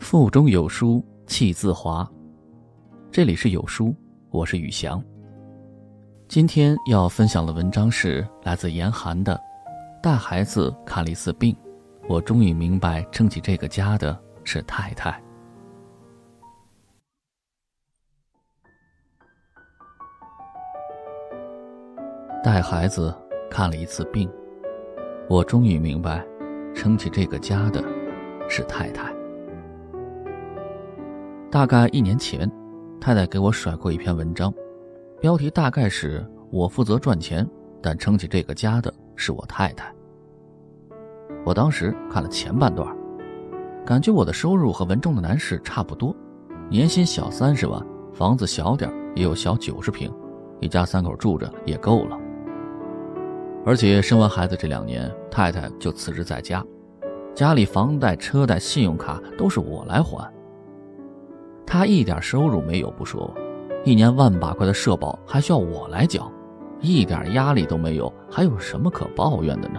腹中有书气自华。这里是有书，我是宇翔。今天要分享的文章是来自严寒的。带孩子看了一次病，我终于明白撑起这个家的是太太。带孩子看了一次病，我终于明白撑起这个家的是太太。大概一年前，太太给我甩过一篇文章，标题大概是我负责赚钱，但撑起这个家的是我太太。我当时看了前半段，感觉我的收入和文中的男士差不多，年薪小三十万，房子小点也有小九十平，一家三口住着也够了。而且生完孩子这两年，太太就辞职在家，家里房贷、车贷、信用卡都是我来还。他一点收入没有不说，一年万把块的社保还需要我来缴，一点压力都没有，还有什么可抱怨的呢？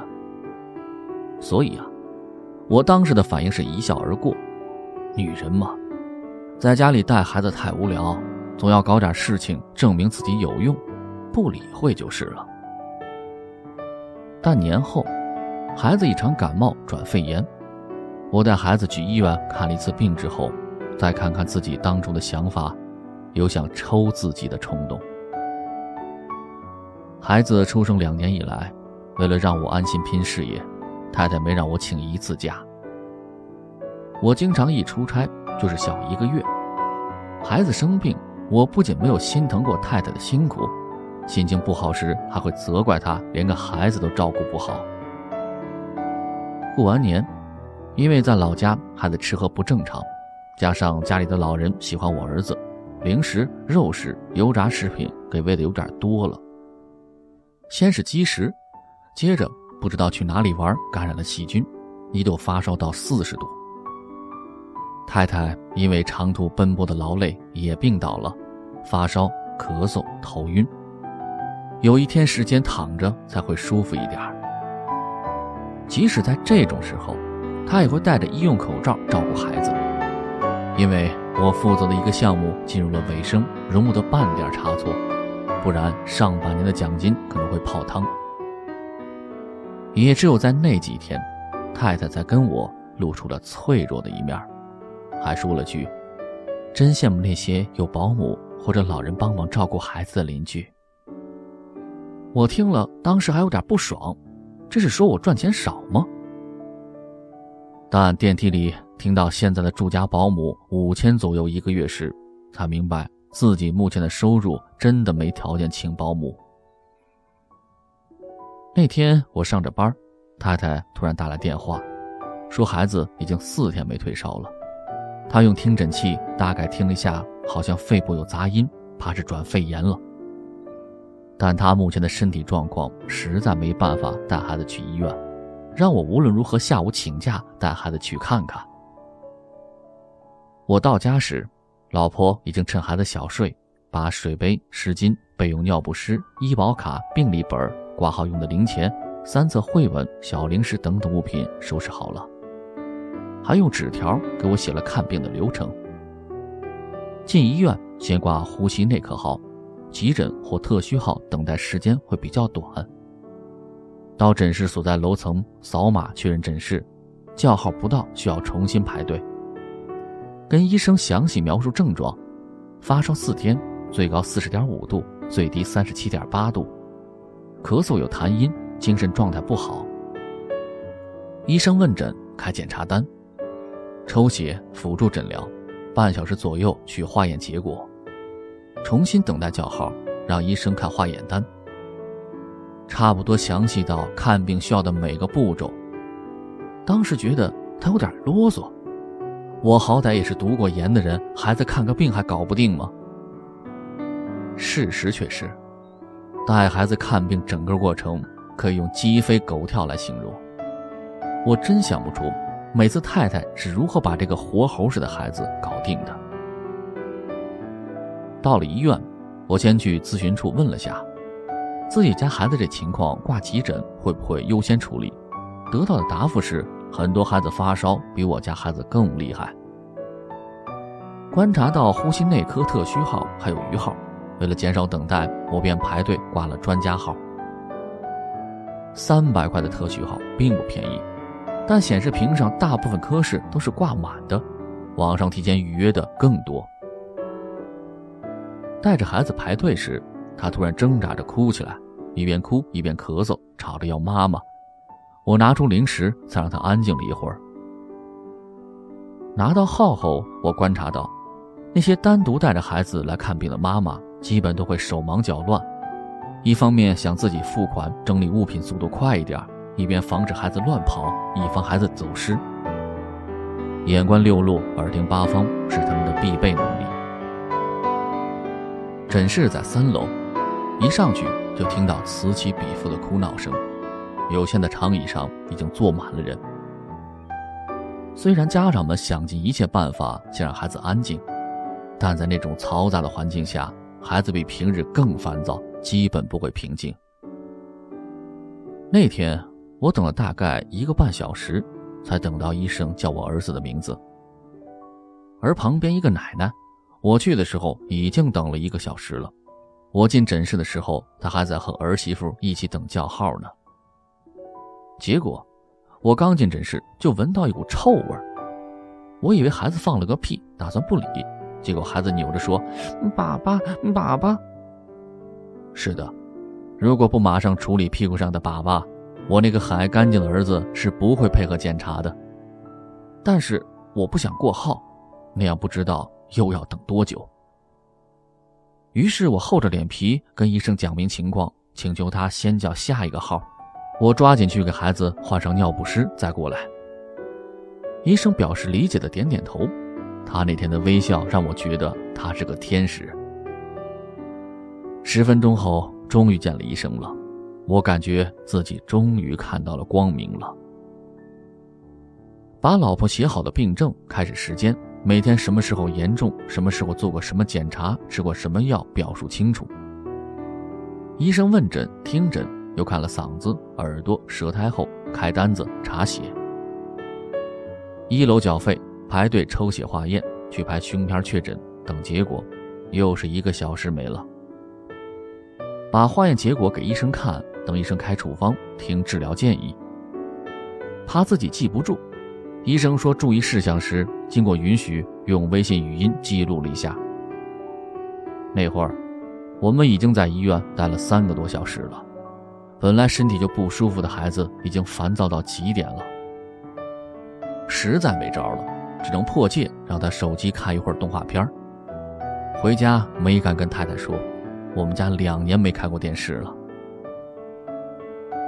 所以啊，我当时的反应是一笑而过。女人嘛，在家里带孩子太无聊，总要搞点事情证明自己有用，不理会就是了。但年后，孩子一场感冒转肺炎，我带孩子去医院看了一次病之后。再看看自己当初的想法，有想抽自己的冲动。孩子出生两年以来，为了让我安心拼事业，太太没让我请一次假。我经常一出差就是小一个月。孩子生病，我不仅没有心疼过太太的辛苦，心情不好时还会责怪她连个孩子都照顾不好。过完年，因为在老家孩子吃喝不正常。加上家里的老人喜欢我儿子，零食、肉食、油炸食品给喂的有点多了。先是积食，接着不知道去哪里玩感染了细菌，一度发烧到四十度。太太因为长途奔波的劳累也病倒了，发烧、咳嗽、头晕，有一天时间躺着才会舒服一点。即使在这种时候，她也会戴着医用口罩照顾孩子。因为我负责的一个项目进入了尾声，容不得半点差错，不然上半年的奖金可能会泡汤。也只有在那几天，太太才跟我露出了脆弱的一面，还说了句：“真羡慕那些有保姆或者老人帮忙照顾孩子的邻居。”我听了，当时还有点不爽，这是说我赚钱少吗？但电梯里。听到现在的住家保姆五千左右一个月时，才明白自己目前的收入真的没条件请保姆。那天我上着班，太太突然打来电话，说孩子已经四天没退烧了。她用听诊器大概听了一下，好像肺部有杂音，怕是转肺炎了。但她目前的身体状况实在没办法带孩子去医院，让我无论如何下午请假带孩子去看看。我到家时，老婆已经趁孩子小睡，把水杯、湿巾、备用尿不湿、医保卡、病历本、挂号用的零钱、三册绘本、小零食等等物品收拾好了，还用纸条给我写了看病的流程。进医院先挂呼吸内科号，急诊或特需号等待时间会比较短。到诊室所在楼层扫码确认诊室，叫号不到需要重新排队。跟医生详细描述症状：发烧四天，最高四十点五度，最低三十七点八度，咳嗽有痰音，精神状态不好。医生问诊，开检查单，抽血辅助诊疗，半小时左右取化验结果，重新等待叫号，让医生看化验单。差不多详细到看病需要的每个步骤。当时觉得他有点啰嗦。我好歹也是读过研的人，孩子看个病还搞不定吗？事实却是，带孩子看病整个过程可以用鸡飞狗跳来形容。我真想不出每次太太是如何把这个活猴似的孩子搞定的。到了医院，我先去咨询处问了下，自己家孩子这情况挂急诊会不会优先处理？得到的答复是。很多孩子发烧比我家孩子更厉害，观察到呼吸内科特需号还有余号，为了减少等待，我便排队挂了专家号。三百块的特需号并不便宜，但显示屏上大部分科室都是挂满的，网上提前预约的更多。带着孩子排队时，他突然挣扎着哭起来，一边哭一边咳嗽，吵着要妈妈。我拿出零食，才让他安静了一会儿。拿到号后，我观察到，那些单独带着孩子来看病的妈妈，基本都会手忙脚乱，一方面想自己付款整理物品速度快一点，一边防止孩子乱跑，以防孩子走失。眼观六路，耳听八方，是他们的必备能力。诊室在三楼，一上去就听到此起彼伏的哭闹声，有限的长椅上已经坐满了人。虽然家长们想尽一切办法想让孩子安静，但在那种嘈杂的环境下，孩子比平日更烦躁，基本不会平静。那天我等了大概一个半小时，才等到医生叫我儿子的名字，而旁边一个奶奶。我去的时候已经等了一个小时了，我进诊室的时候，她还在和儿媳妇一起等叫号呢。结果，我刚进诊室就闻到一股臭味我以为孩子放了个屁，打算不理，结果孩子扭着说：“爸爸，爸爸。”是的，如果不马上处理屁股上的粑粑，我那个很爱干净的儿子是不会配合检查的。但是我不想过号，那样不知道。又要等多久？于是我厚着脸皮跟医生讲明情况，请求他先叫下一个号，我抓紧去给孩子换上尿不湿再过来。医生表示理解的点点头，他那天的微笑让我觉得他是个天使。十分钟后，终于见了医生了，我感觉自己终于看到了光明了。把老婆写好的病症，开始时间。每天什么时候严重，什么时候做过什么检查，吃过什么药，表述清楚。医生问诊、听诊，又看了嗓子、耳朵、舌苔后开单子查血。一楼缴费，排队抽血化验，去拍胸片确诊，等结果，又是一个小时没了。把化验结果给医生看，等医生开处方，听治疗建议。怕自己记不住。医生说注意事项时，经过允许，用微信语音记录了一下。那会儿，我们已经在医院待了三个多小时了。本来身体就不舒服的孩子，已经烦躁到极点了。实在没招了，只能迫切让他手机看一会儿动画片回家没敢跟太太说，我们家两年没看过电视了。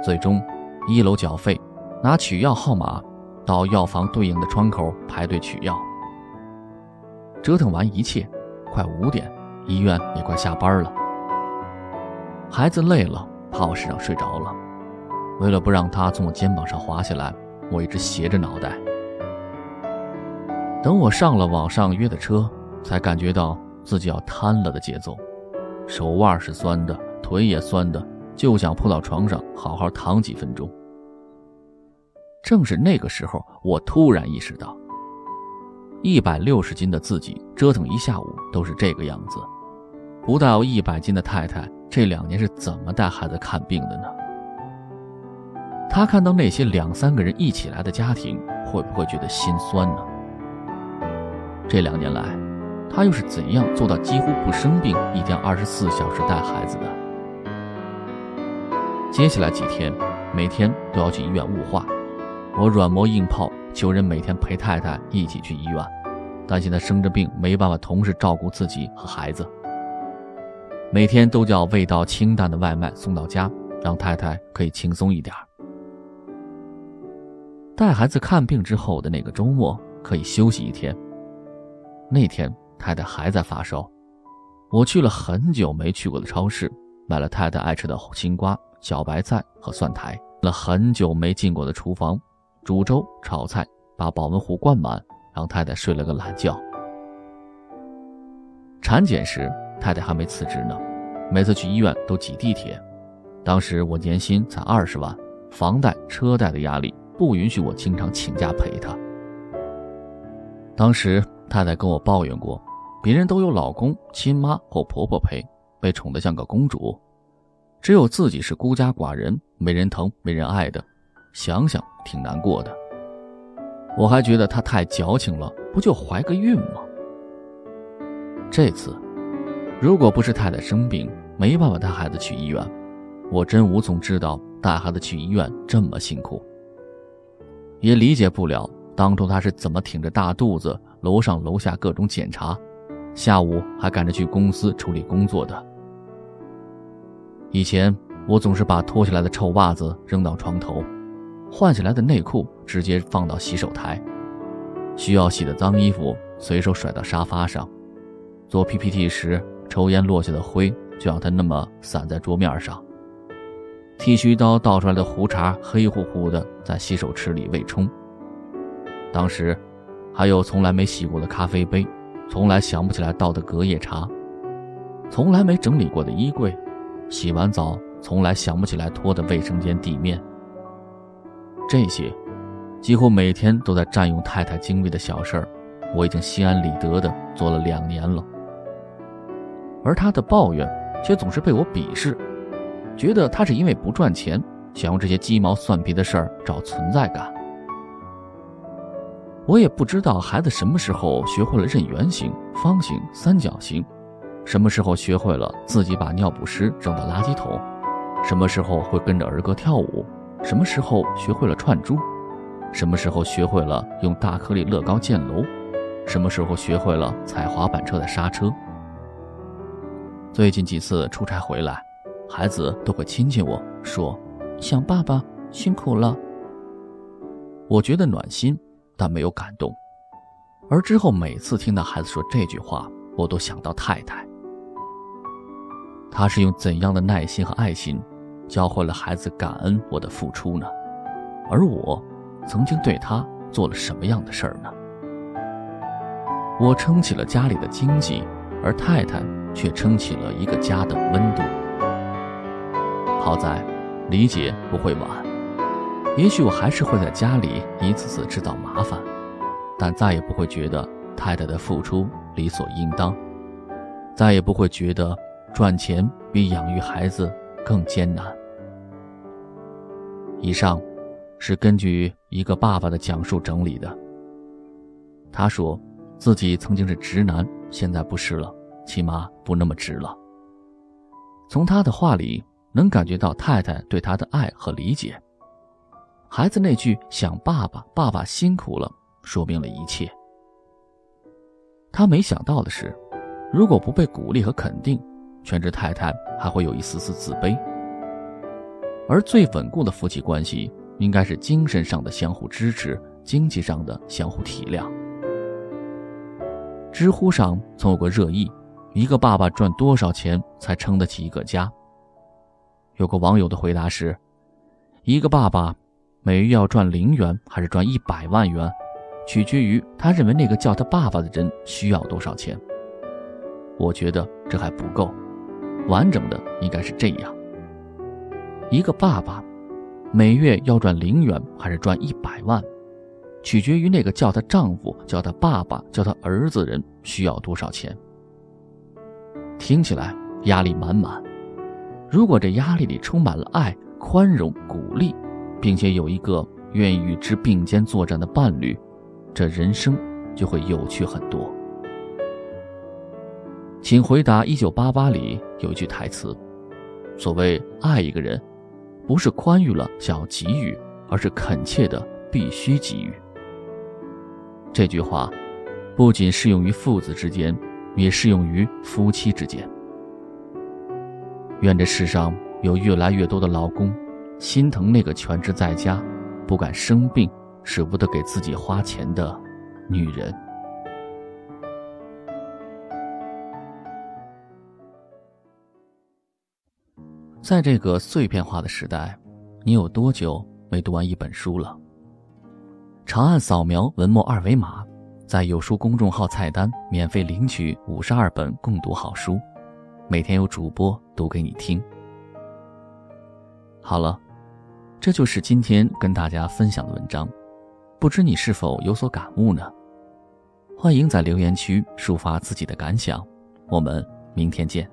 最终，一楼缴费，拿取药号码。到药房对应的窗口排队取药，折腾完一切，快五点，医院也快下班了。孩子累了，趴我身上睡着了。为了不让他从我肩膀上滑下来，我一直斜着脑袋。等我上了网上约的车，才感觉到自己要瘫了的节奏，手腕是酸的，腿也酸的，就想扑到床上好好躺几分钟。正是那个时候，我突然意识到，一百六十斤的自己折腾一下午都是这个样子，不到一百斤的太太这两年是怎么带孩子看病的呢？他看到那些两三个人一起来的家庭，会不会觉得心酸呢？这两年来，他又是怎样做到几乎不生病，一天二十四小时带孩子的？接下来几天，每天都要去医院雾化。我软磨硬泡，求人每天陪太太一起去医院，担心她生着病没办法同时照顾自己和孩子。每天都叫味道清淡的外卖送到家，让太太可以轻松一点。带孩子看病之后的那个周末可以休息一天。那天太太还在发烧，我去了很久没去过的超市，买了太太爱吃的青瓜、小白菜和蒜苔，了很久没进过的厨房。煮粥、炒菜，把保温壶灌满，让太太睡了个懒觉。产检时，太太还没辞职呢，每次去医院都挤地铁。当时我年薪才二十万，房贷、车贷的压力不允许我经常请假陪她。当时太太跟我抱怨过，别人都有老公、亲妈或婆婆陪，被宠得像个公主，只有自己是孤家寡人，没人疼、没人爱的，想想挺难过的。我还觉得她太矫情了，不就怀个孕吗？这次，如果不是太太生病，没办法带孩子去医院，我真无从知道带孩子去医院这么辛苦，也理解不了当初她是怎么挺着大肚子，楼上楼下各种检查。下午还赶着去公司处理工作的。以前我总是把脱下来的臭袜子扔到床头，换下来的内裤直接放到洗手台，需要洗的脏衣服随手甩到沙发上。做 PPT 时，抽烟落下的灰就让它那么散在桌面上。剃须刀倒出来的胡茬黑乎乎的在洗手池里未冲。当时，还有从来没洗过的咖啡杯。从来想不起来倒的隔夜茶，从来没整理过的衣柜，洗完澡从来想不起来拖的卫生间地面。这些，几乎每天都在占用太太精力的小事儿，我已经心安理得的做了两年了。而他的抱怨，却总是被我鄙视，觉得他是因为不赚钱，想用这些鸡毛蒜皮的事儿找存在感。我也不知道孩子什么时候学会了认圆形、方形、三角形，什么时候学会了自己把尿不湿扔到垃圾桶，什么时候会跟着儿歌跳舞，什么时候学会了串珠，什么时候学会了用大颗粒乐高建楼，什么时候学会了踩滑板车的刹车。最近几次出差回来，孩子都会亲亲我说：“想爸爸，辛苦了。”我觉得暖心。但没有感动，而之后每次听到孩子说这句话，我都想到太太。他是用怎样的耐心和爱心，教会了孩子感恩我的付出呢？而我，曾经对他做了什么样的事儿呢？我撑起了家里的经济，而太太却撑起了一个家的温度。好在，理解不会晚。也许我还是会在家里一次次制造麻烦，但再也不会觉得太太的付出理所应当，再也不会觉得赚钱比养育孩子更艰难。以上，是根据一个爸爸的讲述整理的。他说，自己曾经是直男，现在不是了，起码不那么直了。从他的话里能感觉到太太对他的爱和理解。孩子那句“想爸爸，爸爸辛苦了”，说明了一切。他没想到的是，如果不被鼓励和肯定，全职太太还会有一丝丝自卑。而最稳固的夫妻关系，应该是精神上的相互支持，经济上的相互体谅。知乎上曾有个热议：一个爸爸赚多少钱才撑得起一个家？有个网友的回答是：一个爸爸。每月要赚零元还是赚一百万元，取决于他认为那个叫他爸爸的人需要多少钱。我觉得这还不够，完整的应该是这样：一个爸爸每月要赚零元还是赚一百万，取决于那个叫他丈夫、叫他爸爸、叫他儿子人需要多少钱。听起来压力满满，如果这压力里充满了爱、宽容、鼓励。并且有一个愿意与之并肩作战的伴侣，这人生就会有趣很多。请回答：一九八八里有一句台词，所谓爱一个人，不是宽裕了想要给予，而是恳切的必须给予。这句话，不仅适用于父子之间，也适用于夫妻之间。愿这世上有越来越多的老公。心疼那个全职在家、不敢生病、舍不得给自己花钱的女人。在这个碎片化的时代，你有多久没读完一本书了？长按扫描文末二维码，在有书公众号菜单免费领取五十二本共读好书，每天有主播读给你听。好了。这就是今天跟大家分享的文章，不知你是否有所感悟呢？欢迎在留言区抒发自己的感想。我们明天见。